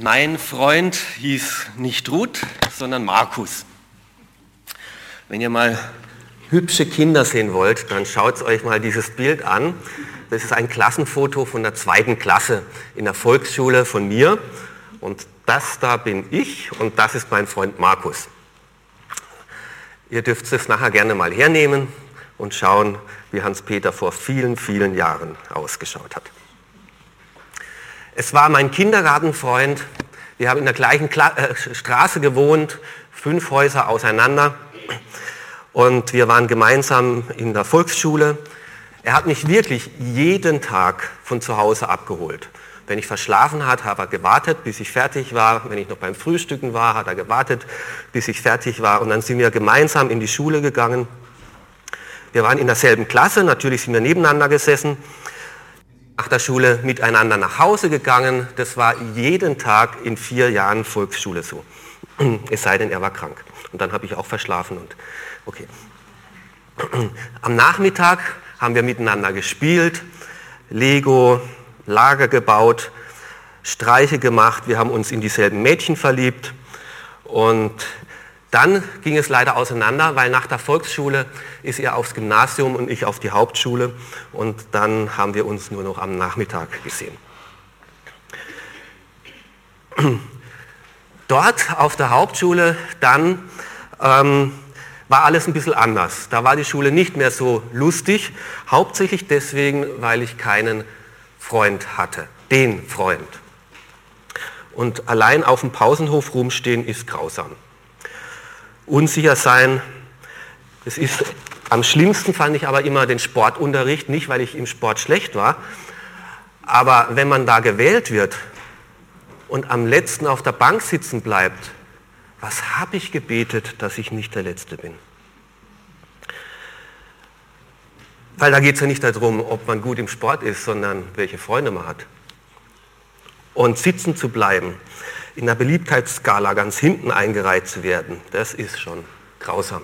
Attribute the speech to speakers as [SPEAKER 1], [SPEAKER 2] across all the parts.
[SPEAKER 1] Mein Freund hieß nicht Ruth, sondern Markus. Wenn ihr mal hübsche Kinder sehen wollt, dann schaut euch mal dieses Bild an. Das ist ein Klassenfoto von der zweiten Klasse in der Volksschule von mir. Und das da bin ich und das ist mein Freund Markus. Ihr dürft es nachher gerne mal hernehmen und schauen, wie Hans-Peter vor vielen, vielen Jahren ausgeschaut hat. Es war mein Kindergartenfreund. Wir haben in der gleichen Kla äh, Straße gewohnt, fünf Häuser auseinander. Und wir waren gemeinsam in der Volksschule. Er hat mich wirklich jeden Tag von zu Hause abgeholt. Wenn ich verschlafen hat, hat er gewartet, bis ich fertig war. Wenn ich noch beim Frühstücken war, hat er gewartet, bis ich fertig war. Und dann sind wir gemeinsam in die Schule gegangen. Wir waren in derselben Klasse, natürlich sind wir nebeneinander gesessen nach der Schule miteinander nach Hause gegangen. Das war jeden Tag in vier Jahren Volksschule so. Es sei denn, er war krank. Und dann habe ich auch verschlafen und okay. Am Nachmittag haben wir miteinander gespielt, Lego, Lager gebaut, Streiche gemacht. Wir haben uns in dieselben Mädchen verliebt und dann ging es leider auseinander, weil nach der Volksschule ist er aufs Gymnasium und ich auf die Hauptschule und dann haben wir uns nur noch am Nachmittag gesehen. Dort auf der Hauptschule dann ähm, war alles ein bisschen anders. Da war die Schule nicht mehr so lustig, hauptsächlich deswegen, weil ich keinen Freund hatte, den Freund. Und allein auf dem Pausenhof rumstehen ist grausam unsicher sein. Es ist am schlimmsten fand ich aber immer den Sportunterricht, nicht weil ich im Sport schlecht war, aber wenn man da gewählt wird und am letzten auf der Bank sitzen bleibt, was habe ich gebetet, dass ich nicht der Letzte bin? Weil da geht es ja nicht darum, ob man gut im Sport ist, sondern welche Freunde man hat. Und sitzen zu bleiben, in der Beliebtheitsskala ganz hinten eingereiht zu werden, das ist schon grausam.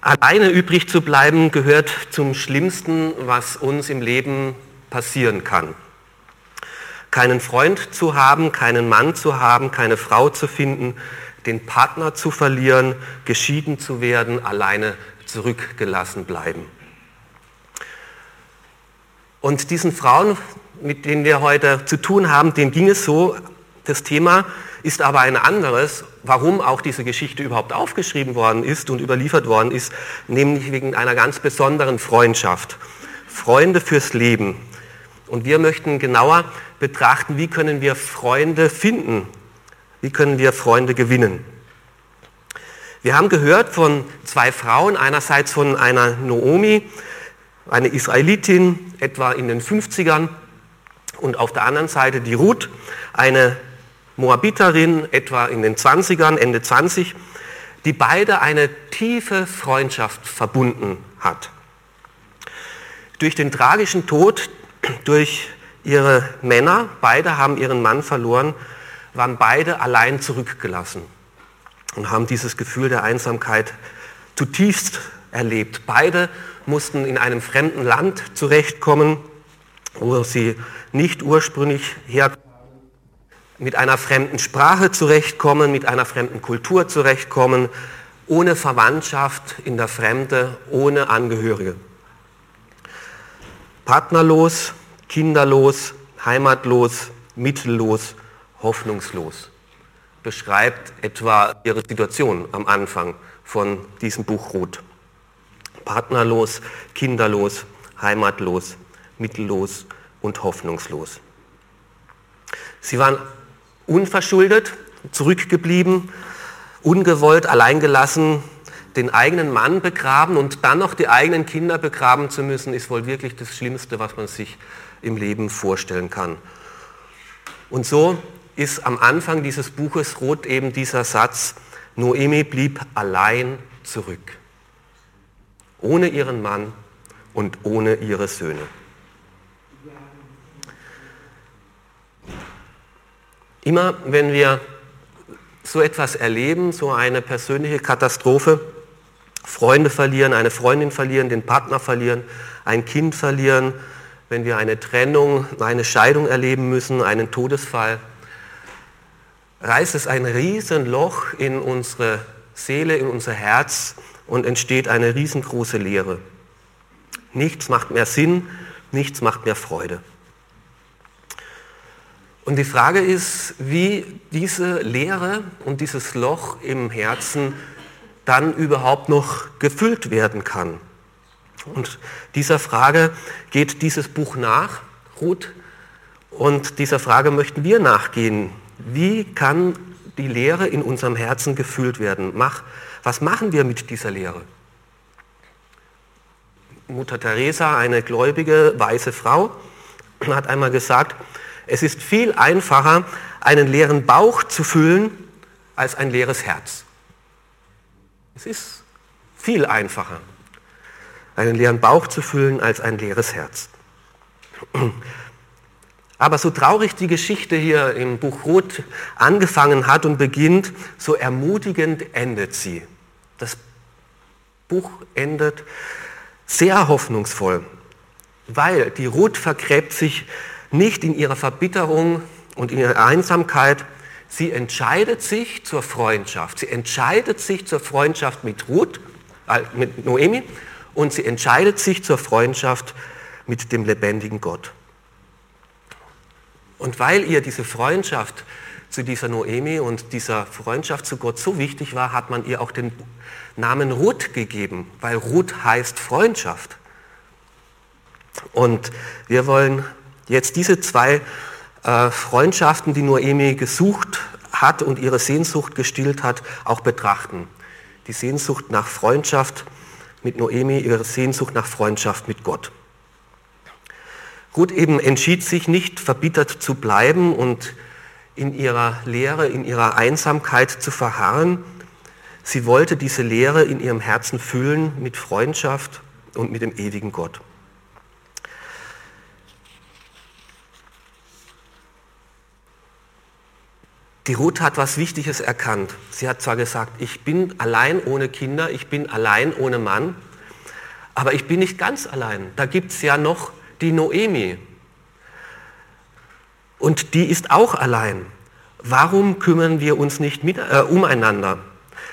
[SPEAKER 1] Alleine übrig zu bleiben gehört zum Schlimmsten, was uns im Leben passieren kann. Keinen Freund zu haben, keinen Mann zu haben, keine Frau zu finden, den Partner zu verlieren, geschieden zu werden, alleine zurückgelassen bleiben. Und diesen Frauen mit denen wir heute zu tun haben, denen ging es so. Das Thema ist aber ein anderes, warum auch diese Geschichte überhaupt aufgeschrieben worden ist und überliefert worden ist, nämlich wegen einer ganz besonderen Freundschaft. Freunde fürs Leben. Und wir möchten genauer betrachten, wie können wir Freunde finden? Wie können wir Freunde gewinnen? Wir haben gehört von zwei Frauen, einerseits von einer Noomi, eine Israelitin, etwa in den 50ern, und auf der anderen Seite die Ruth, eine Moabiterin, etwa in den 20ern, Ende 20, die beide eine tiefe Freundschaft verbunden hat. Durch den tragischen Tod, durch ihre Männer, beide haben ihren Mann verloren, waren beide allein zurückgelassen und haben dieses Gefühl der Einsamkeit zutiefst erlebt. Beide mussten in einem fremden Land zurechtkommen, wo sie nicht ursprünglich herkommen, mit einer fremden Sprache zurechtkommen, mit einer fremden Kultur zurechtkommen, ohne Verwandtschaft in der Fremde, ohne Angehörige. Partnerlos, kinderlos, heimatlos, mittellos, hoffnungslos beschreibt etwa ihre Situation am Anfang von diesem Buch Ruth. Partnerlos, kinderlos, heimatlos, mittellos, und hoffnungslos. Sie waren unverschuldet, zurückgeblieben, ungewollt, alleingelassen, den eigenen Mann begraben und dann noch die eigenen Kinder begraben zu müssen, ist wohl wirklich das Schlimmste, was man sich im Leben vorstellen kann. Und so ist am Anfang dieses Buches rot eben dieser Satz, Noemi blieb allein zurück, ohne ihren Mann und ohne ihre Söhne. Immer wenn wir so etwas erleben, so eine persönliche Katastrophe, Freunde verlieren, eine Freundin verlieren, den Partner verlieren, ein Kind verlieren, wenn wir eine Trennung, eine Scheidung erleben müssen, einen Todesfall, reißt es ein Riesenloch in unsere Seele, in unser Herz und entsteht eine riesengroße Leere. Nichts macht mehr Sinn, nichts macht mehr Freude. Und die Frage ist, wie diese Leere und dieses Loch im Herzen dann überhaupt noch gefüllt werden kann. Und dieser Frage geht dieses Buch nach, Ruth, und dieser Frage möchten wir nachgehen. Wie kann die Lehre in unserem Herzen gefüllt werden? Mach, was machen wir mit dieser Lehre? Mutter Teresa, eine gläubige, weise Frau, hat einmal gesagt, es ist viel einfacher, einen leeren Bauch zu füllen, als ein leeres Herz. Es ist viel einfacher, einen leeren Bauch zu füllen, als ein leeres Herz. Aber so traurig die Geschichte hier im Buch Ruth angefangen hat und beginnt, so ermutigend endet sie. Das Buch endet sehr hoffnungsvoll, weil die Ruth vergräbt sich nicht in ihrer Verbitterung und in ihrer Einsamkeit. Sie entscheidet sich zur Freundschaft. Sie entscheidet sich zur Freundschaft mit Ruth, äh, mit Noemi, und sie entscheidet sich zur Freundschaft mit dem lebendigen Gott. Und weil ihr diese Freundschaft zu dieser Noemi und dieser Freundschaft zu Gott so wichtig war, hat man ihr auch den Namen Ruth gegeben, weil Ruth heißt Freundschaft. Und wir wollen jetzt diese zwei äh, Freundschaften, die Noemi gesucht hat und ihre Sehnsucht gestillt hat, auch betrachten. Die Sehnsucht nach Freundschaft mit Noemi, ihre Sehnsucht nach Freundschaft mit Gott. Ruth eben entschied sich nicht verbittert zu bleiben und in ihrer Lehre, in ihrer Einsamkeit zu verharren. Sie wollte diese Lehre in ihrem Herzen füllen mit Freundschaft und mit dem ewigen Gott. Die Ruth hat was Wichtiges erkannt. Sie hat zwar gesagt, ich bin allein ohne Kinder, ich bin allein ohne Mann, aber ich bin nicht ganz allein. Da gibt es ja noch die Noemi. Und die ist auch allein. Warum kümmern wir uns nicht mit, äh, umeinander?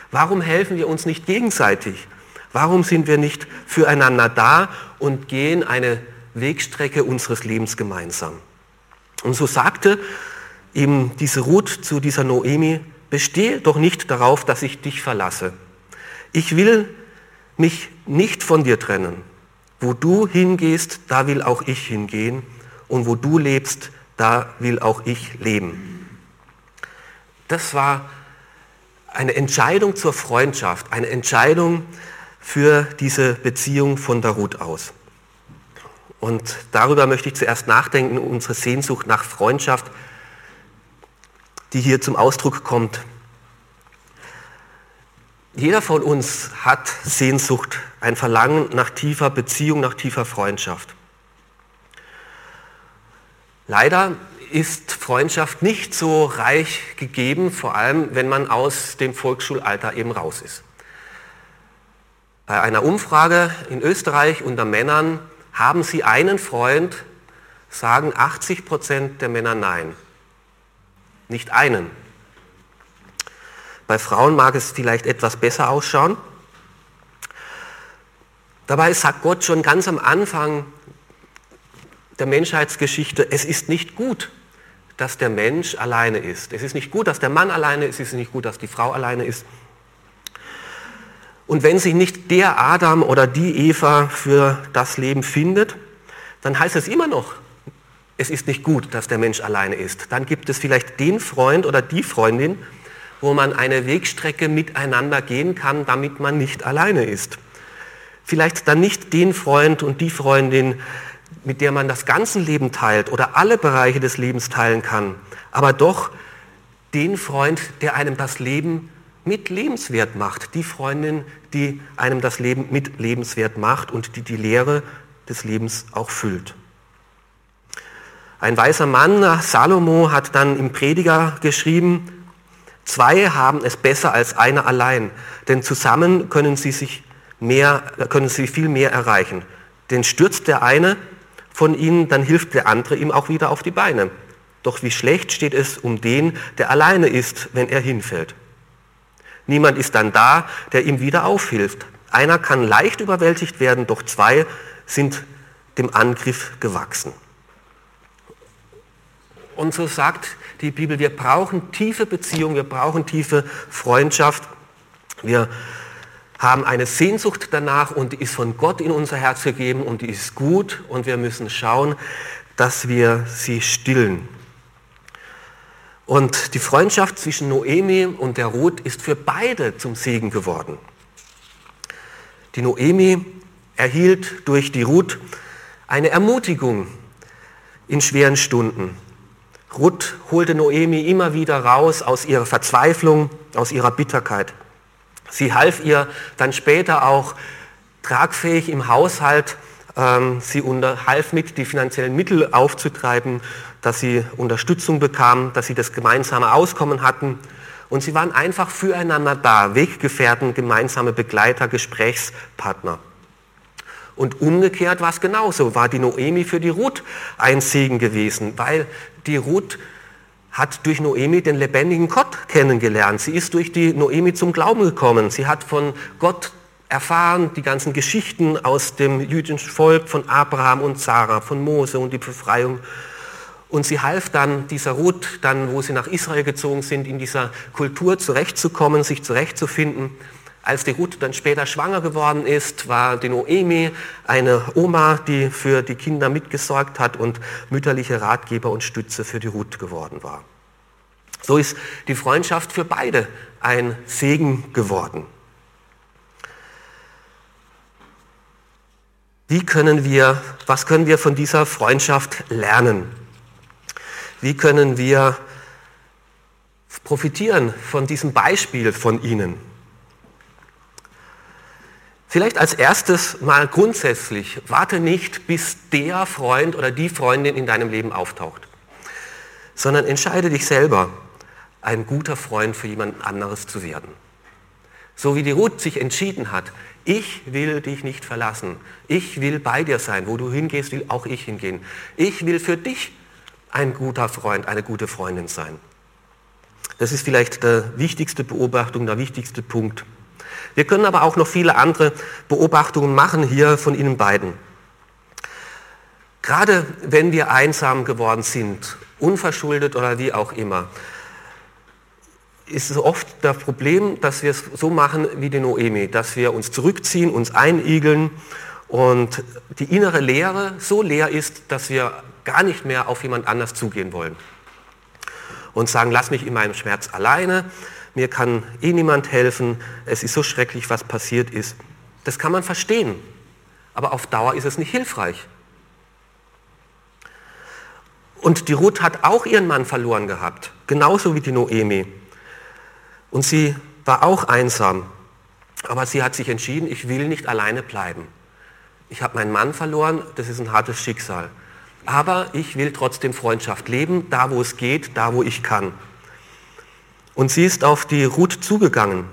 [SPEAKER 1] Warum helfen wir uns nicht gegenseitig? Warum sind wir nicht füreinander da und gehen eine Wegstrecke unseres Lebens gemeinsam? Und so sagte eben diese Ruth zu dieser Noemi, bestehe doch nicht darauf, dass ich dich verlasse. Ich will mich nicht von dir trennen. Wo du hingehst, da will auch ich hingehen. Und wo du lebst, da will auch ich leben. Das war eine Entscheidung zur Freundschaft, eine Entscheidung für diese Beziehung von der Ruth aus. Und darüber möchte ich zuerst nachdenken, unsere Sehnsucht nach Freundschaft, die hier zum Ausdruck kommt. Jeder von uns hat Sehnsucht, ein Verlangen nach tiefer Beziehung, nach tiefer Freundschaft. Leider ist Freundschaft nicht so reich gegeben, vor allem wenn man aus dem Volksschulalter eben raus ist. Bei einer Umfrage in Österreich unter Männern haben sie einen Freund, sagen 80 Prozent der Männer nein. Nicht einen. Bei Frauen mag es vielleicht etwas besser ausschauen. Dabei sagt Gott schon ganz am Anfang der Menschheitsgeschichte, es ist nicht gut, dass der Mensch alleine ist. Es ist nicht gut, dass der Mann alleine ist, es ist nicht gut, dass die Frau alleine ist. Und wenn sich nicht der Adam oder die Eva für das Leben findet, dann heißt es immer noch, es ist nicht gut, dass der Mensch alleine ist. Dann gibt es vielleicht den Freund oder die Freundin, wo man eine Wegstrecke miteinander gehen kann, damit man nicht alleine ist. Vielleicht dann nicht den Freund und die Freundin, mit der man das ganze Leben teilt oder alle Bereiche des Lebens teilen kann, aber doch den Freund, der einem das Leben mit lebenswert macht, die Freundin, die einem das Leben mit lebenswert macht und die die Lehre des Lebens auch füllt. Ein weiser Mann, Salomo, hat dann im Prediger geschrieben, Zwei haben es besser als einer allein, denn zusammen können sie, sich mehr, können sie viel mehr erreichen. Denn stürzt der eine, von ihnen, dann hilft der andere ihm auch wieder auf die Beine. Doch wie schlecht steht es um den, der alleine ist, wenn er hinfällt. Niemand ist dann da, der ihm wieder aufhilft. Einer kann leicht überwältigt werden, doch zwei sind dem Angriff gewachsen. Und so sagt die Bibel, wir brauchen tiefe Beziehung, wir brauchen tiefe Freundschaft. Wir haben eine Sehnsucht danach und die ist von Gott in unser Herz gegeben und die ist gut und wir müssen schauen, dass wir sie stillen. Und die Freundschaft zwischen Noemi und der Ruth ist für beide zum Segen geworden. Die Noemi erhielt durch die Ruth eine Ermutigung in schweren Stunden. Ruth holte Noemi immer wieder raus aus ihrer Verzweiflung, aus ihrer Bitterkeit. Sie half ihr dann später auch tragfähig im Haushalt. Ähm, sie half mit, die finanziellen Mittel aufzutreiben, dass sie Unterstützung bekamen, dass sie das gemeinsame Auskommen hatten. Und sie waren einfach füreinander da, Weggefährten, gemeinsame Begleiter, Gesprächspartner. Und umgekehrt war es genauso, war die Noemi für die Ruth ein Segen gewesen, weil die Ruth hat durch Noemi den lebendigen Gott kennengelernt. Sie ist durch die Noemi zum Glauben gekommen. Sie hat von Gott erfahren, die ganzen Geschichten aus dem jüdischen Volk, von Abraham und Sarah, von Mose und die Befreiung. Und sie half dann dieser Ruth, dann, wo sie nach Israel gezogen sind, in dieser Kultur zurechtzukommen, sich zurechtzufinden. Als die Ruth dann später schwanger geworden ist, war die Noemi eine Oma, die für die Kinder mitgesorgt hat und mütterliche Ratgeber und Stütze für die Ruth geworden war. So ist die Freundschaft für beide ein Segen geworden. Wie können wir, was können wir von dieser Freundschaft lernen? Wie können wir profitieren von diesem Beispiel von ihnen? Vielleicht als erstes mal grundsätzlich, warte nicht, bis der Freund oder die Freundin in deinem Leben auftaucht, sondern entscheide dich selber, ein guter Freund für jemand anderes zu werden. So wie die Ruth sich entschieden hat, ich will dich nicht verlassen, ich will bei dir sein, wo du hingehst, will auch ich hingehen. Ich will für dich ein guter Freund, eine gute Freundin sein. Das ist vielleicht die wichtigste Beobachtung, der wichtigste Punkt. Wir können aber auch noch viele andere Beobachtungen machen hier von Ihnen beiden. Gerade wenn wir einsam geworden sind, unverschuldet oder wie auch immer, ist es oft das Problem, dass wir es so machen wie die Noemi, dass wir uns zurückziehen, uns einigeln und die innere Leere so leer ist, dass wir gar nicht mehr auf jemand anders zugehen wollen. Und sagen, lass mich in meinem Schmerz alleine, mir kann eh niemand helfen, es ist so schrecklich, was passiert ist. Das kann man verstehen, aber auf Dauer ist es nicht hilfreich. Und die Ruth hat auch ihren Mann verloren gehabt, genauso wie die Noemi. Und sie war auch einsam, aber sie hat sich entschieden, ich will nicht alleine bleiben. Ich habe meinen Mann verloren, das ist ein hartes Schicksal. Aber ich will trotzdem Freundschaft leben, da wo es geht, da wo ich kann. Und sie ist auf die Ruth zugegangen.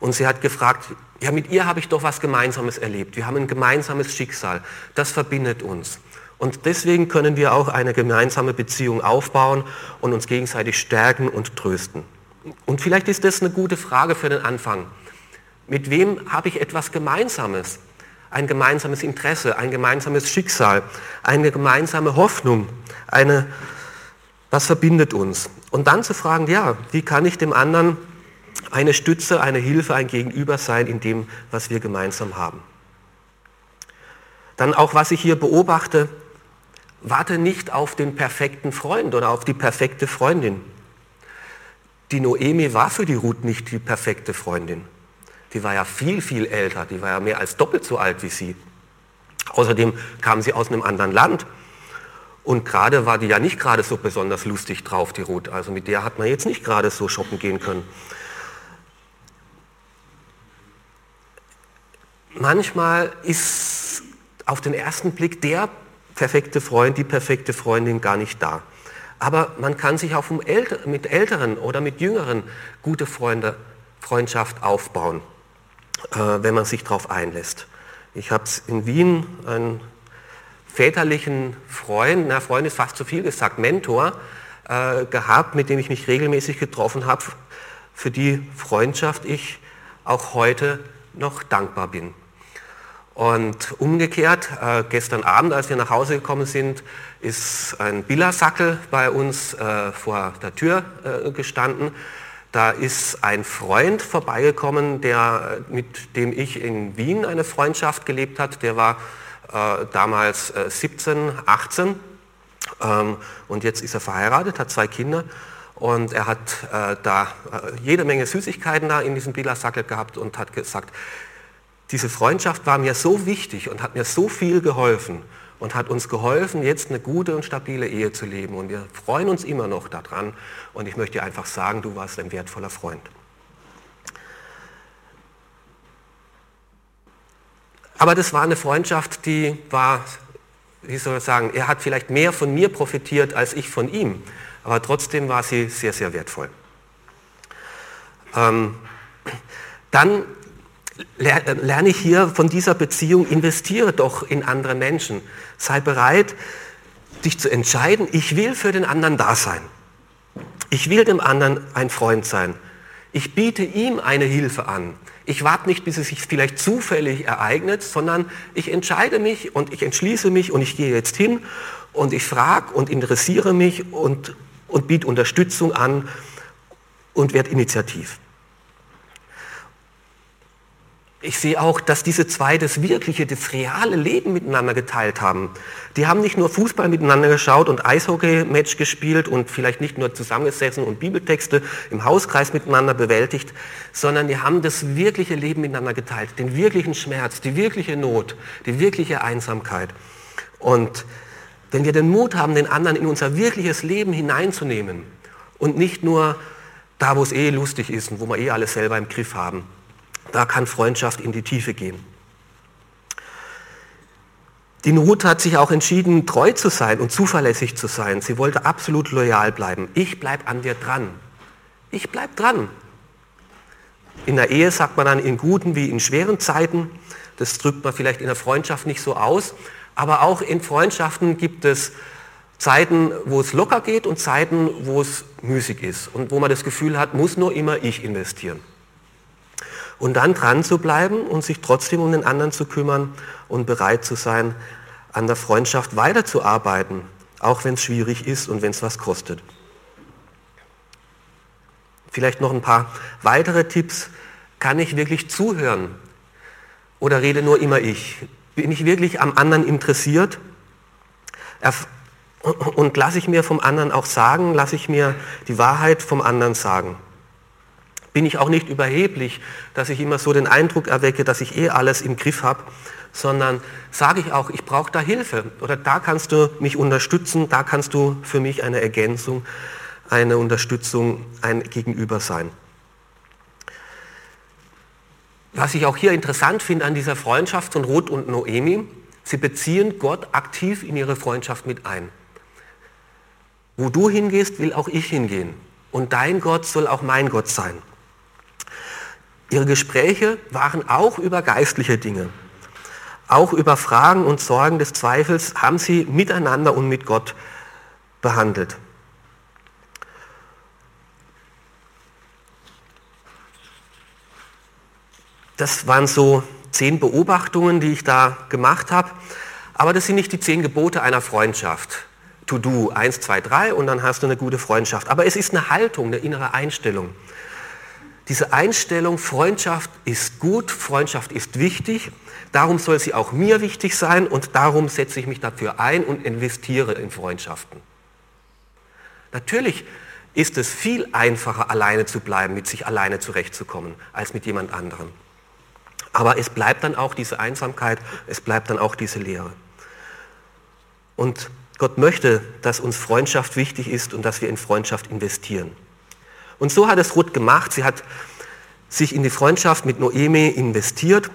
[SPEAKER 1] Und sie hat gefragt, ja, mit ihr habe ich doch was Gemeinsames erlebt. Wir haben ein gemeinsames Schicksal. Das verbindet uns. Und deswegen können wir auch eine gemeinsame Beziehung aufbauen und uns gegenseitig stärken und trösten. Und vielleicht ist das eine gute Frage für den Anfang. Mit wem habe ich etwas Gemeinsames? Ein gemeinsames Interesse, ein gemeinsames Schicksal, eine gemeinsame Hoffnung, eine, was verbindet uns? Und dann zu fragen, ja, wie kann ich dem anderen eine Stütze, eine Hilfe, ein Gegenüber sein in dem, was wir gemeinsam haben. Dann auch, was ich hier beobachte, warte nicht auf den perfekten Freund oder auf die perfekte Freundin. Die Noemi war für die Ruth nicht die perfekte Freundin. Die war ja viel, viel älter, die war ja mehr als doppelt so alt wie sie. Außerdem kam sie aus einem anderen Land und gerade war die ja nicht gerade so besonders lustig drauf, die Ruth. Also mit der hat man jetzt nicht gerade so shoppen gehen können. Manchmal ist auf den ersten Blick der perfekte Freund, die perfekte Freundin gar nicht da. Aber man kann sich auch mit Älteren oder mit Jüngeren gute Freunde, Freundschaft aufbauen, äh, wenn man sich darauf einlässt. Ich habe es in Wien, ein väterlichen Freund, na Freund ist fast zu viel gesagt, Mentor äh, gehabt, mit dem ich mich regelmäßig getroffen habe, für die Freundschaft ich auch heute noch dankbar bin. Und umgekehrt, äh, gestern Abend, als wir nach Hause gekommen sind, ist ein Billersackel bei uns äh, vor der Tür äh, gestanden. Da ist ein Freund vorbeigekommen, der, mit dem ich in Wien eine Freundschaft gelebt hat. Der war äh, damals 17, äh, 18 ähm, und jetzt ist er verheiratet, hat zwei Kinder und er hat äh, da jede Menge Süßigkeiten da in diesem Billersackel gehabt und hat gesagt, diese Freundschaft war mir so wichtig und hat mir so viel geholfen und hat uns geholfen, jetzt eine gute und stabile Ehe zu leben. Und wir freuen uns immer noch daran. Und ich möchte dir einfach sagen, du warst ein wertvoller Freund. Aber das war eine Freundschaft, die war, wie soll ich sagen, er hat vielleicht mehr von mir profitiert als ich von ihm. Aber trotzdem war sie sehr, sehr wertvoll. Ähm, dann lerne ich hier von dieser Beziehung, investiere doch in andere Menschen. Sei bereit, dich zu entscheiden, ich will für den anderen da sein. Ich will dem anderen ein Freund sein. Ich biete ihm eine Hilfe an. Ich warte nicht, bis es sich vielleicht zufällig ereignet, sondern ich entscheide mich und ich entschließe mich und ich gehe jetzt hin und ich frage und interessiere mich und, und biete Unterstützung an und werde initiativ ich sehe auch, dass diese zwei das wirkliche, das reale Leben miteinander geteilt haben. Die haben nicht nur Fußball miteinander geschaut und Eishockey-Match gespielt und vielleicht nicht nur zusammengesessen und Bibeltexte im Hauskreis miteinander bewältigt, sondern die haben das wirkliche Leben miteinander geteilt, den wirklichen Schmerz, die wirkliche Not, die wirkliche Einsamkeit. Und wenn wir den Mut haben, den anderen in unser wirkliches Leben hineinzunehmen und nicht nur da, wo es eh lustig ist und wo wir eh alles selber im Griff haben, da kann Freundschaft in die Tiefe gehen. Die Ruth hat sich auch entschieden, treu zu sein und zuverlässig zu sein. Sie wollte absolut loyal bleiben. Ich bleibe an dir dran. Ich bleibe dran. In der Ehe sagt man dann in guten wie in schweren Zeiten. Das drückt man vielleicht in der Freundschaft nicht so aus. Aber auch in Freundschaften gibt es Zeiten, wo es locker geht und Zeiten, wo es müßig ist und wo man das Gefühl hat, muss nur immer ich investieren und dann dran zu bleiben und sich trotzdem um den anderen zu kümmern und bereit zu sein, an der Freundschaft weiterzuarbeiten, auch wenn es schwierig ist und wenn es was kostet. Vielleicht noch ein paar weitere Tipps. Kann ich wirklich zuhören? Oder rede nur immer ich? Bin ich wirklich am anderen interessiert? Und lasse ich mir vom anderen auch sagen, lasse ich mir die Wahrheit vom anderen sagen? Bin ich auch nicht überheblich, dass ich immer so den Eindruck erwecke, dass ich eh alles im Griff habe, sondern sage ich auch, ich brauche da Hilfe oder da kannst du mich unterstützen, da kannst du für mich eine Ergänzung, eine Unterstützung, ein Gegenüber sein. Was ich auch hier interessant finde an dieser Freundschaft von Ruth und Noemi, sie beziehen Gott aktiv in ihre Freundschaft mit ein. Wo du hingehst, will auch ich hingehen. Und dein Gott soll auch mein Gott sein. Ihre Gespräche waren auch über geistliche Dinge. Auch über Fragen und Sorgen des Zweifels haben sie miteinander und mit Gott behandelt. Das waren so zehn Beobachtungen, die ich da gemacht habe. Aber das sind nicht die zehn Gebote einer Freundschaft. To do, eins, zwei, drei und dann hast du eine gute Freundschaft. Aber es ist eine Haltung, eine innere Einstellung diese Einstellung, Freundschaft ist gut, Freundschaft ist wichtig, darum soll sie auch mir wichtig sein und darum setze ich mich dafür ein und investiere in Freundschaften. Natürlich ist es viel einfacher, alleine zu bleiben, mit sich alleine zurechtzukommen, als mit jemand anderem. Aber es bleibt dann auch diese Einsamkeit, es bleibt dann auch diese Leere. Und Gott möchte, dass uns Freundschaft wichtig ist und dass wir in Freundschaft investieren. Und so hat es Ruth gemacht. Sie hat sich in die Freundschaft mit Noemi investiert.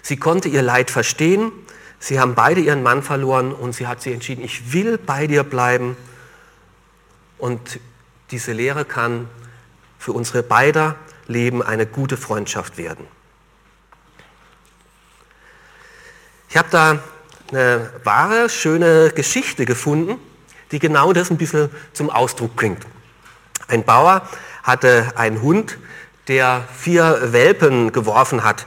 [SPEAKER 1] Sie konnte ihr Leid verstehen. Sie haben beide ihren Mann verloren und sie hat sich entschieden, ich will bei dir bleiben. Und diese Lehre kann für unsere beider Leben eine gute Freundschaft werden. Ich habe da eine wahre, schöne Geschichte gefunden, die genau das ein bisschen zum Ausdruck bringt. Ein Bauer hatte einen Hund, der vier Welpen geworfen hat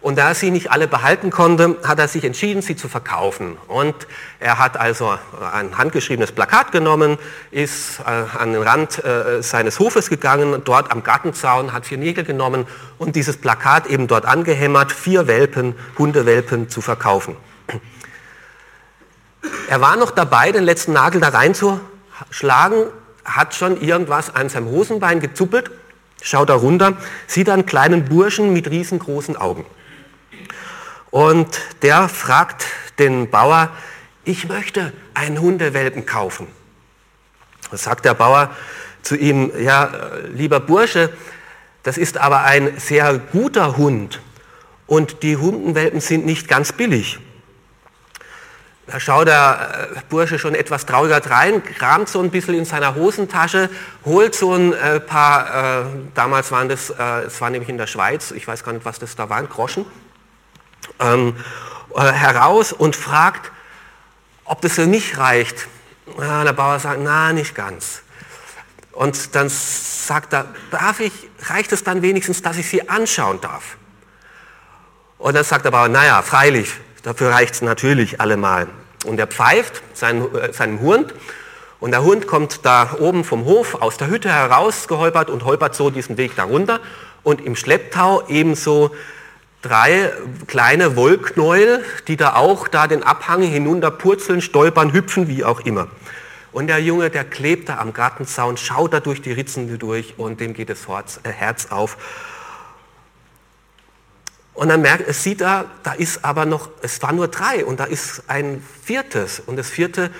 [SPEAKER 1] und da er sie nicht alle behalten konnte, hat er sich entschieden, sie zu verkaufen. Und er hat also ein handgeschriebenes Plakat genommen, ist äh, an den Rand äh, seines Hofes gegangen, dort am Gartenzaun, hat vier Nägel genommen und dieses Plakat eben dort angehämmert, vier Welpen, Hundewelpen zu verkaufen. Er war noch dabei, den letzten Nagel da reinzuschlagen, hat schon irgendwas an seinem Hosenbein gezuppelt, schaut da runter, sieht einen kleinen Burschen mit riesengroßen Augen. Und der fragt den Bauer, ich möchte einen Hundewelpen kaufen. Da sagt der Bauer zu ihm, ja, lieber Bursche, das ist aber ein sehr guter Hund und die Hundenwelpen sind nicht ganz billig. Da schaut der äh, Bursche schon etwas trauriger rein, kramt so ein bisschen in seiner Hosentasche, holt so ein äh, paar, äh, damals waren das, äh, es war nämlich in der Schweiz, ich weiß gar nicht, was das da waren, Groschen, ähm, äh, heraus und fragt, ob das für mich reicht. Ja, der Bauer sagt, na, nicht ganz. Und dann sagt er, darf ich, reicht es dann wenigstens, dass ich sie anschauen darf? Und dann sagt der Bauer, naja, freilich, dafür reicht es natürlich allemal. Und er pfeift seinen, äh, seinem Hund und der Hund kommt da oben vom Hof aus der Hütte herausgeholpert und holpert so diesen Weg darunter und im Schlepptau ebenso drei kleine Wollknäuel, die da auch da den Abhang hinunter purzeln, stolpern, hüpfen, wie auch immer. Und der Junge, der klebt da am Gartenzaun, schaut da durch die Ritzen durch und dem geht das Herz äh, auf. Und dann merkt, es sieht da, da ist aber noch, es waren nur drei und da ist ein viertes und das vierte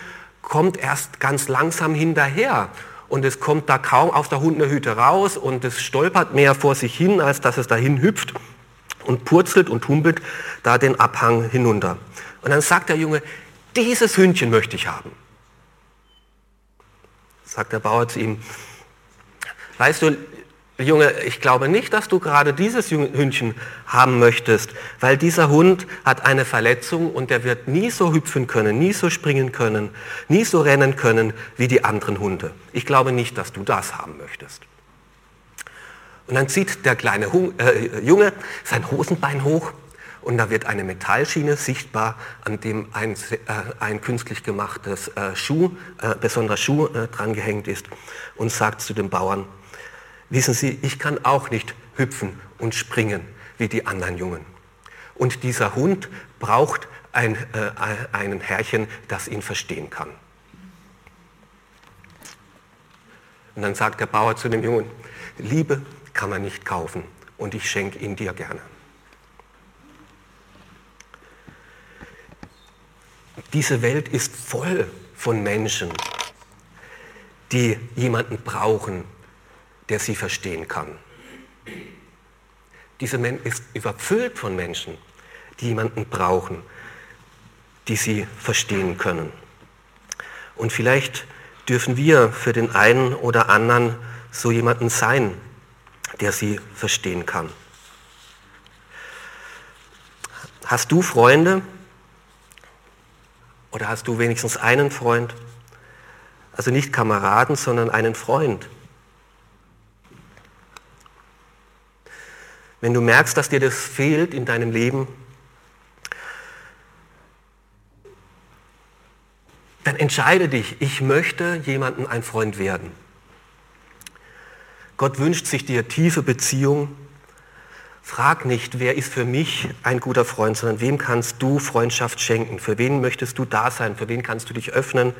[SPEAKER 1] kommt erst ganz langsam hinterher und es kommt da kaum aus der Hundehütte raus und es stolpert mehr vor sich hin, als dass es dahin hüpft und purzelt und humpelt da den Abhang hinunter. Und dann sagt der Junge, dieses Hündchen möchte ich haben. Sagt der Bauer zu ihm, weißt du, Junge, ich glaube nicht, dass du gerade dieses Hündchen haben möchtest, weil dieser Hund hat eine Verletzung und der wird nie so hüpfen können, nie so springen können, nie so rennen können wie die anderen Hunde. Ich glaube nicht, dass du das haben möchtest. Und dann zieht der kleine äh, Junge sein Hosenbein hoch und da wird eine Metallschiene sichtbar, an dem ein, äh, ein künstlich gemachtes äh, Schuh, äh, besonderer Schuh äh, dran gehängt ist und sagt zu den Bauern, wissen Sie, ich kann auch nicht hüpfen und springen wie die anderen Jungen. Und dieser Hund braucht ein, äh, einen Herrchen, das ihn verstehen kann. Und dann sagt der Bauer zu dem Jungen, Liebe kann man nicht kaufen und ich schenke ihn dir gerne. Diese Welt ist voll von Menschen, die jemanden brauchen, der sie verstehen kann. Diese Welt ist überfüllt von Menschen, die jemanden brauchen, die sie verstehen können. Und vielleicht dürfen wir für den einen oder anderen so jemanden sein, der sie verstehen kann. Hast du Freunde? Oder hast du wenigstens einen Freund? Also nicht Kameraden, sondern einen Freund. Wenn du merkst, dass dir das fehlt in deinem Leben, dann entscheide dich, ich möchte jemandem ein Freund werden. Gott wünscht sich dir tiefe Beziehung. Frag nicht, wer ist für mich ein guter Freund, sondern wem kannst du Freundschaft schenken? Für wen möchtest du da sein? Für wen kannst du dich öffnen?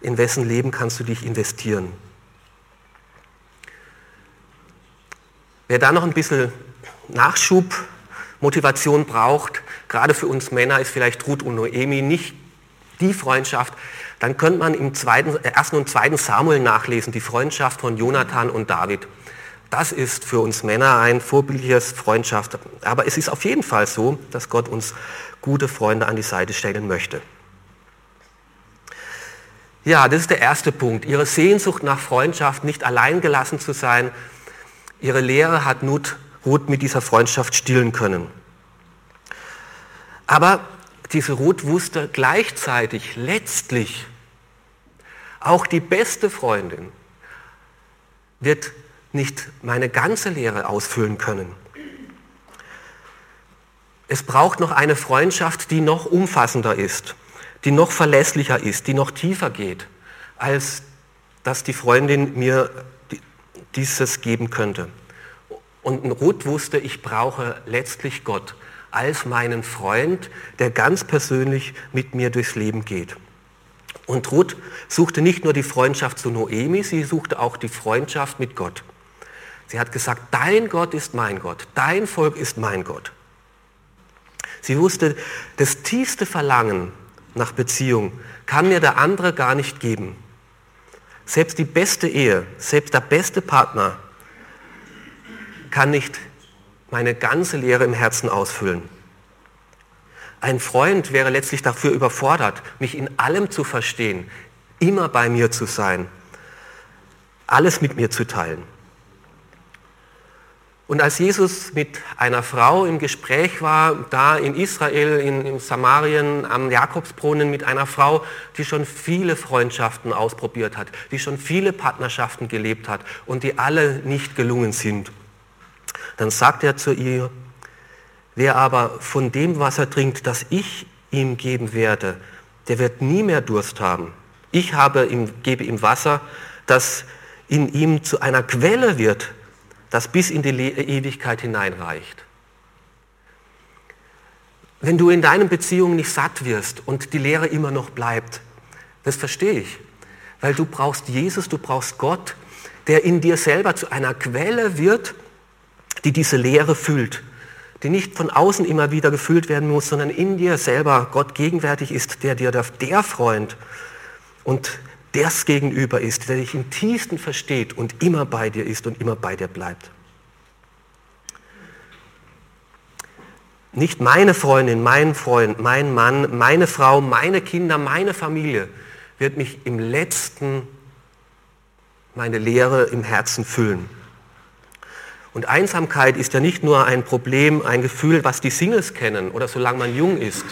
[SPEAKER 1] In wessen Leben kannst du dich investieren? Wer da noch ein bisschen Nachschub, Motivation braucht, gerade für uns Männer ist vielleicht Ruth und Noemi nicht die Freundschaft, dann könnte man im zweiten, äh, ersten und zweiten Samuel nachlesen, die Freundschaft von Jonathan und David. Das ist für uns Männer ein vorbildliches Freundschaft. Aber es ist auf jeden Fall so, dass Gott uns gute Freunde an die Seite stellen möchte. Ja, das ist der erste Punkt. Ihre Sehnsucht nach Freundschaft, nicht allein gelassen zu sein. Ihre Lehre hat Ruth mit dieser Freundschaft stillen können. Aber diese Ruth wusste gleichzeitig, letztlich, auch die beste Freundin wird nicht meine ganze Lehre ausfüllen können. Es braucht noch eine Freundschaft, die noch umfassender ist, die noch verlässlicher ist, die noch tiefer geht, als dass die Freundin mir dieses geben könnte. Und Ruth wusste, ich brauche letztlich Gott als meinen Freund, der ganz persönlich mit mir durchs Leben geht. Und Ruth suchte nicht nur die Freundschaft zu Noemi, sie suchte auch die Freundschaft mit Gott. Sie hat gesagt, dein Gott ist mein Gott, dein Volk ist mein Gott. Sie wusste, das tiefste Verlangen nach Beziehung kann mir der andere gar nicht geben. Selbst die beste Ehe, selbst der beste Partner kann nicht meine ganze Lehre im Herzen ausfüllen. Ein Freund wäre letztlich dafür überfordert, mich in allem zu verstehen, immer bei mir zu sein, alles mit mir zu teilen. Und als Jesus mit einer Frau im Gespräch war, da in Israel, in, in, Samarien, am Jakobsbrunnen, mit einer Frau, die schon viele Freundschaften ausprobiert hat, die schon viele Partnerschaften gelebt hat und die alle nicht gelungen sind, dann sagt er zu ihr, wer aber von dem Wasser trinkt, das ich ihm geben werde, der wird nie mehr Durst haben. Ich habe ihm, gebe ihm Wasser, das in ihm zu einer Quelle wird, das bis in die Ewigkeit hineinreicht. Wenn du in deinen Beziehungen nicht satt wirst und die Lehre immer noch bleibt, das verstehe ich, weil du brauchst Jesus, du brauchst Gott, der in dir selber zu einer Quelle wird, die diese Lehre füllt, die nicht von außen immer wieder gefüllt werden muss, sondern in dir selber Gott gegenwärtig ist, der dir der Freund und das Gegenüber ist, der dich im tiefsten versteht und immer bei dir ist und immer bei dir bleibt. Nicht meine Freundin, mein Freund, mein Mann, meine Frau, meine Kinder, meine Familie wird mich im letzten meine Lehre im Herzen füllen. Und Einsamkeit ist ja nicht nur ein Problem, ein Gefühl, was die Singles kennen oder solange man jung ist.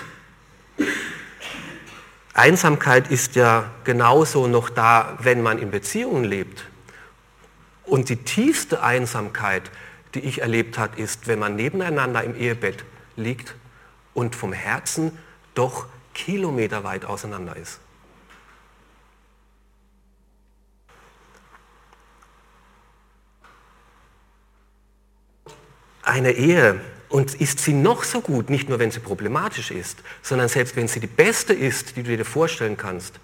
[SPEAKER 1] Einsamkeit ist ja genauso noch da, wenn man in Beziehungen lebt. Und die tiefste Einsamkeit, die ich erlebt habe, ist, wenn man nebeneinander im Ehebett liegt und vom Herzen doch kilometerweit auseinander ist. Eine Ehe und ist sie noch so gut, nicht nur wenn sie problematisch ist, sondern selbst wenn sie die beste ist, die du dir vorstellen kannst,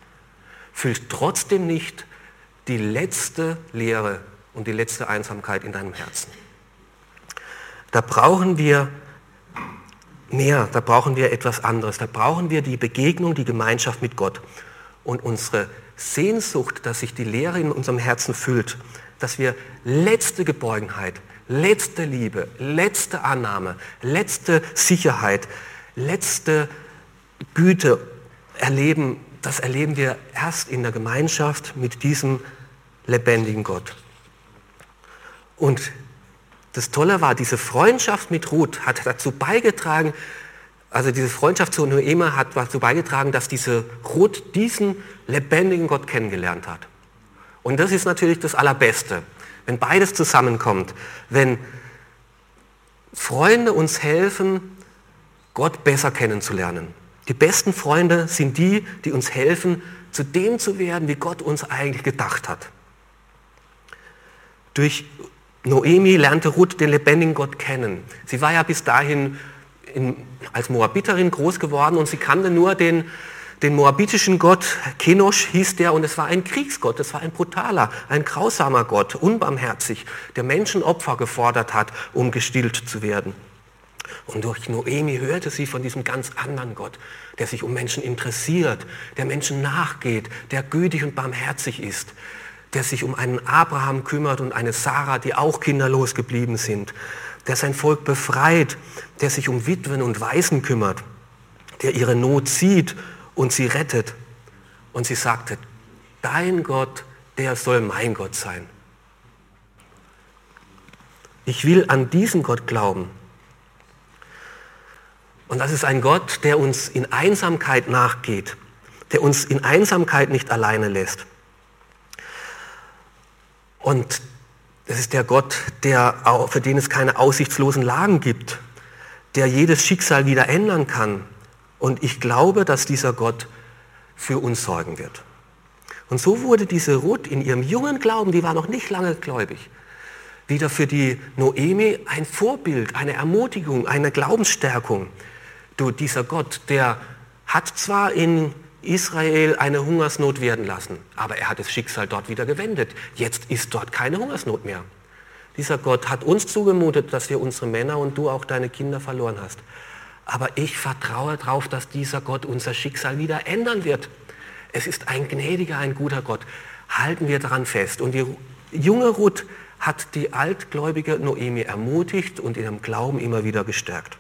[SPEAKER 1] füllt trotzdem nicht die letzte Leere und die letzte Einsamkeit in deinem Herzen. Da brauchen wir mehr, da brauchen wir etwas anderes, da brauchen wir die Begegnung, die Gemeinschaft mit Gott und unsere Sehnsucht, dass sich die Leere in unserem Herzen füllt, dass wir letzte Geborgenheit, letzte Liebe, letzte Annahme, letzte Sicherheit, letzte Güte erleben, das erleben wir erst in der Gemeinschaft mit diesem lebendigen Gott. Und das Tolle war, diese Freundschaft mit Ruth hat dazu beigetragen, also diese Freundschaft zu Noemi hat dazu beigetragen, dass diese Ruth diesen lebendigen Gott kennengelernt hat. Und das ist natürlich das Allerbeste wenn beides zusammenkommt, wenn Freunde uns helfen, Gott besser kennenzulernen. Die besten Freunde sind die, die uns helfen, zu dem zu werden, wie Gott uns eigentlich gedacht hat. Durch Noemi lernte Ruth den lebendigen Gott kennen. Sie war ja bis dahin in, als Moabiterin groß geworden und sie kannte nur den den moabitischen Gott, Kenosh hieß der, und es war ein Kriegsgott, es war ein brutaler, ein grausamer Gott, unbarmherzig, der Menschenopfer gefordert hat, um gestillt zu werden. Und durch Noemi hörte sie von diesem ganz anderen Gott, der sich um Menschen interessiert, der Menschen nachgeht, der gütig und barmherzig ist, der sich um einen Abraham kümmert und eine Sarah, die auch kinderlos geblieben sind, der sein Volk befreit, der sich um Witwen und Waisen kümmert, der ihre Not sieht und sie rettet. Und sie sagte, dein Gott, der soll mein Gott sein. Ich will an diesen Gott glauben. Und das ist ein Gott, der uns in Einsamkeit nachgeht, der uns in Einsamkeit nicht alleine lässt. Und es ist der Gott, der, für den es keine aussichtslosen Lagen gibt, der jedes Schicksal wieder ändern kann. Und ich glaube, dass dieser Gott für uns sorgen wird. Und so wurde diese Ruth in ihrem jungen Glauben, die war noch nicht lange gläubig, wieder für die Noemi ein Vorbild, eine Ermutigung, eine Glaubensstärkung. Du, dieser Gott, der hat zwar in Israel eine Hungersnot werden lassen, aber er hat das Schicksal dort wieder gewendet. Jetzt ist dort keine Hungersnot mehr. Dieser Gott hat uns zugemutet, dass wir unsere Männer und du auch deine Kinder verloren hast. Aber ich vertraue darauf, dass dieser Gott unser Schicksal wieder ändern wird. Es ist ein gnädiger, ein guter Gott. Halten wir daran fest. Und die junge Ruth hat die altgläubige Noemi ermutigt und in ihrem Glauben immer wieder gestärkt.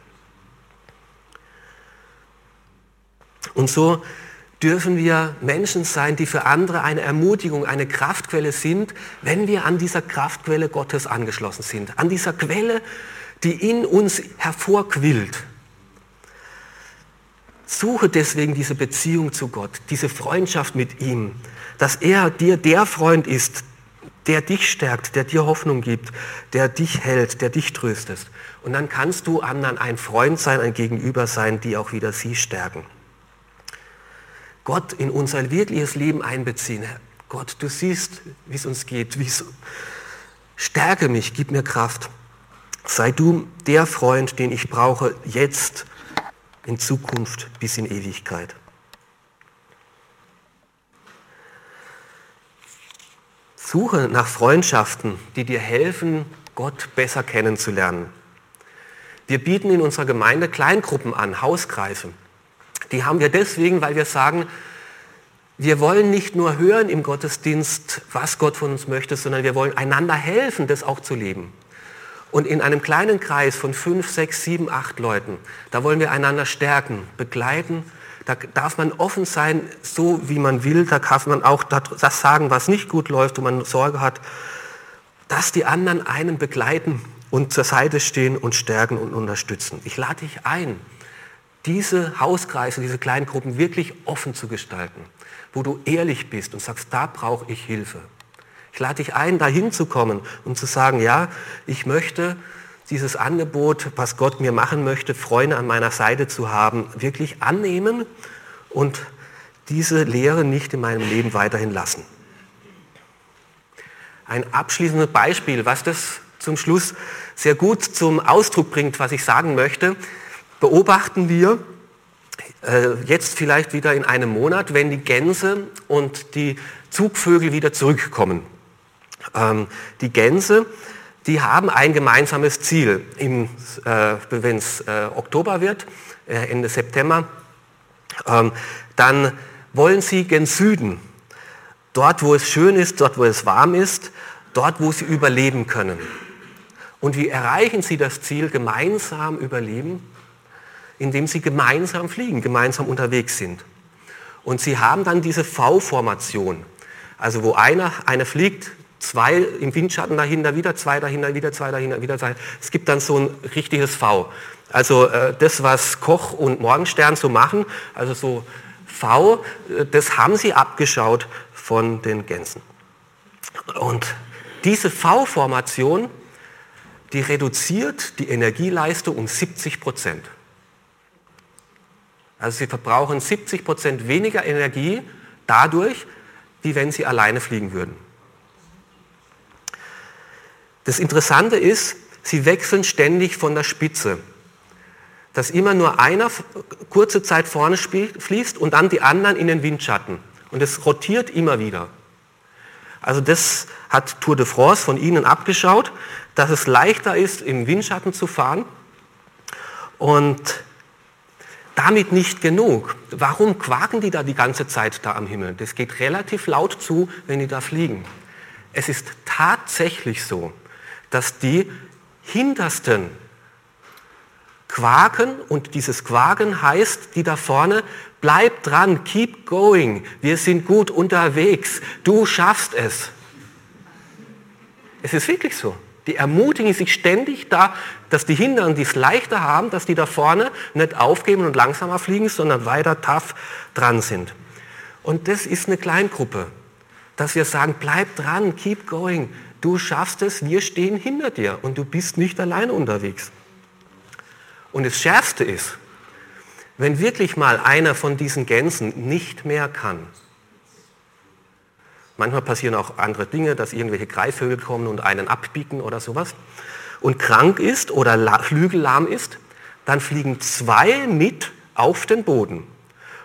[SPEAKER 1] Und so dürfen wir Menschen sein, die für andere eine Ermutigung, eine Kraftquelle sind, wenn wir an dieser Kraftquelle Gottes angeschlossen sind. An dieser Quelle, die in uns hervorquillt. Suche deswegen diese Beziehung zu Gott, diese Freundschaft mit ihm, dass er dir der Freund ist, der dich stärkt, der dir Hoffnung gibt, der dich hält, der dich tröstet. Und dann kannst du anderen ein Freund sein, ein Gegenüber sein, die auch wieder sie stärken. Gott in unser wirkliches Leben einbeziehen. Gott, du siehst, wie es uns geht. Stärke mich, gib mir Kraft. Sei du der Freund, den ich brauche, jetzt in Zukunft bis in Ewigkeit. Suche nach Freundschaften, die dir helfen, Gott besser kennenzulernen. Wir bieten in unserer Gemeinde Kleingruppen an, Hauskreise. Die haben wir deswegen, weil wir sagen, wir wollen nicht nur hören im Gottesdienst, was Gott von uns möchte, sondern wir wollen einander helfen, das auch zu leben. Und in einem kleinen Kreis von fünf, sechs, sieben, acht Leuten, da wollen wir einander stärken, begleiten. Da darf man offen sein, so wie man will. Da darf man auch das sagen, was nicht gut läuft, wo man Sorge hat, dass die anderen einen begleiten und zur Seite stehen und stärken und unterstützen. Ich lade dich ein, diese Hauskreise, diese kleinen Gruppen wirklich offen zu gestalten, wo du ehrlich bist und sagst, da brauche ich Hilfe. Ich lade dich ein, dahin zu kommen und zu sagen, ja, ich möchte dieses Angebot, was Gott mir machen möchte, Freunde an meiner Seite zu haben, wirklich annehmen und diese Lehre nicht in meinem Leben weiterhin lassen. Ein abschließendes Beispiel, was das zum Schluss sehr gut zum Ausdruck bringt, was ich sagen möchte, beobachten wir äh, jetzt vielleicht wieder in einem Monat, wenn die Gänse und die Zugvögel wieder zurückkommen. Ähm, die Gänse, die haben ein gemeinsames Ziel. äh, Wenn es äh, Oktober wird, äh, Ende September, ähm, dann wollen sie gen Süden. Dort, wo es schön ist, dort, wo es warm ist, dort, wo sie überleben können. Und wie erreichen sie das Ziel gemeinsam überleben? Indem sie gemeinsam fliegen, gemeinsam unterwegs sind. Und sie haben dann diese V-Formation. Also wo einer, einer fliegt zwei im Windschatten dahinter, wieder zwei dahinter, wieder zwei dahinter, wieder zwei. Es gibt dann so ein richtiges V. Also äh, das, was Koch und Morgenstern so machen, also so V, äh, das haben sie abgeschaut von den Gänsen. Und diese V-Formation, die reduziert die Energieleistung um 70 Prozent. Also sie verbrauchen 70 Prozent weniger Energie dadurch, wie wenn sie alleine fliegen würden. Das Interessante ist, sie wechseln ständig von der Spitze. Dass immer nur einer kurze Zeit vorne fließt und dann die anderen in den Windschatten. Und es rotiert immer wieder. Also das hat Tour de France von Ihnen abgeschaut, dass es leichter ist, im Windschatten zu fahren. Und damit nicht genug. Warum quaken die da die ganze Zeit da am Himmel? Das geht relativ laut zu, wenn die da fliegen. Es ist tatsächlich so, dass die Hintersten quaken und dieses Quaken heißt, die da vorne, bleib dran, keep going, wir sind gut unterwegs, du schaffst es. Es ist wirklich so. Die ermutigen sich ständig da, dass die Hinteren, die es leichter haben, dass die da vorne nicht aufgeben und langsamer fliegen, sondern weiter tough dran sind. Und das ist eine Kleingruppe, dass wir sagen, bleib dran, keep going, du schaffst es, wir stehen hinter dir und du bist nicht allein unterwegs. Und das Schärfste ist, wenn wirklich mal einer von diesen Gänsen nicht mehr kann, manchmal passieren auch andere Dinge, dass irgendwelche Greifvögel kommen und einen abbiegen oder sowas, und krank ist oder flügellahm ist, dann fliegen zwei mit auf den Boden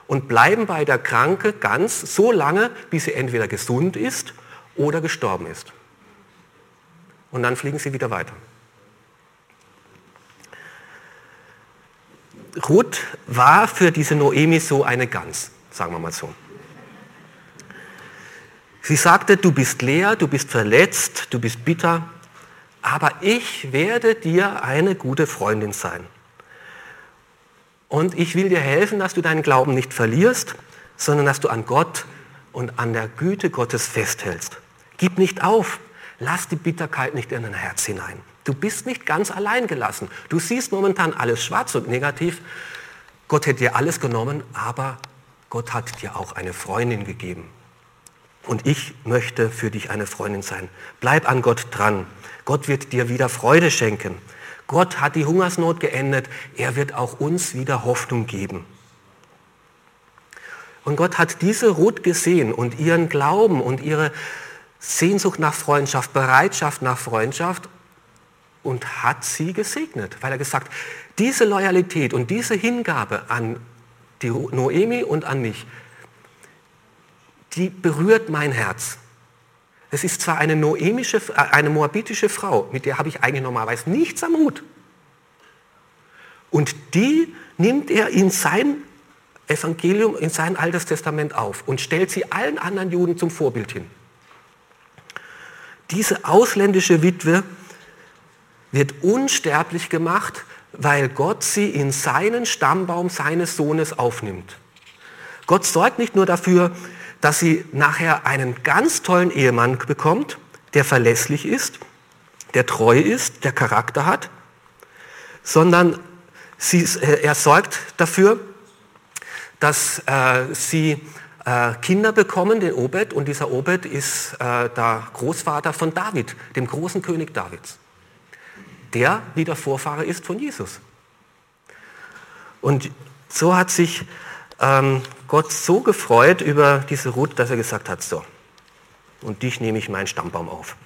[SPEAKER 1] und bleiben bei der Kranke ganz so lange, bis sie entweder gesund ist oder gestorben ist. Und dann fliegen sie wieder weiter. Ruth war für diese Noemi so eine Gans, sagen wir mal so. Sie sagte, du bist leer, du bist verletzt, du bist bitter, aber ich werde dir eine gute Freundin sein. Und ich will dir helfen, dass du deinen Glauben nicht verlierst, sondern dass du an Gott und an der Güte Gottes festhältst. Gib nicht auf, lass die Bitterkeit nicht in dein Herz hinein. Du bist nicht ganz allein gelassen. Du siehst momentan alles schwarz und negativ. Gott hätte dir alles genommen, aber Gott hat dir auch eine Freundin gegeben. Und ich möchte für dich eine Freundin sein. Bleib an Gott dran. Gott wird dir wieder Freude schenken. Gott hat die Hungersnot geendet. Er wird auch uns wieder Hoffnung geben. Und Gott hat diese Ruth gesehen und ihren Glauben und ihre Sehnsucht nach Freundschaft, Bereitschaft nach Freundschaft und hat sie gesegnet, weil er gesagt, diese Loyalität und diese Hingabe an die Noemi und an mich, die berührt mein Herz. Es ist zwar eine noemische, äh, eine moabitische Frau, mit der habe ich eigentlich normalerweise nichts am Hut. Und die nimmt er in sein Evangelium, in sein Altes Testament auf und stellt sie allen anderen Juden zum Vorbild hin. Diese ausländische Witwe wird unsterblich gemacht, weil Gott sie in seinen Stammbaum seines Sohnes aufnimmt. Gott sorgt nicht nur dafür, dass sie nachher einen ganz tollen Ehemann bekommt, der verlässlich ist, der treu ist, der Charakter hat, sondern sie, äh, er sorgt dafür, dass äh, sie äh, Kinder bekommen, den Obed, und dieser Obed ist äh, der Großvater von David, dem großen König Davids der wieder Vorfahre ist von Jesus. Und so hat sich ähm, Gott so gefreut über diese Ruth, dass er gesagt hat, so, und dich nehme ich meinen Stammbaum auf.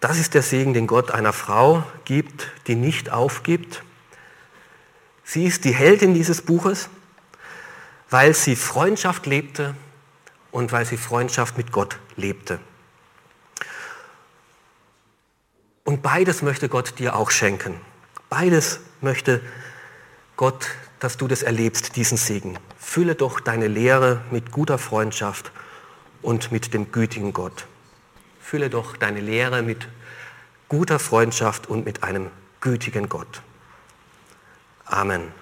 [SPEAKER 1] Das ist der Segen, den Gott einer Frau gibt, die nicht aufgibt. Sie ist die Heldin dieses Buches, weil sie Freundschaft lebte und weil sie Freundschaft mit Gott lebte. Und beides möchte Gott dir auch schenken. Beides möchte Gott, dass du das erlebst, diesen Segen. Fülle doch deine Lehre mit guter Freundschaft und mit dem gütigen Gott. Fülle doch deine Lehre mit guter Freundschaft und mit einem gütigen Gott. Amen.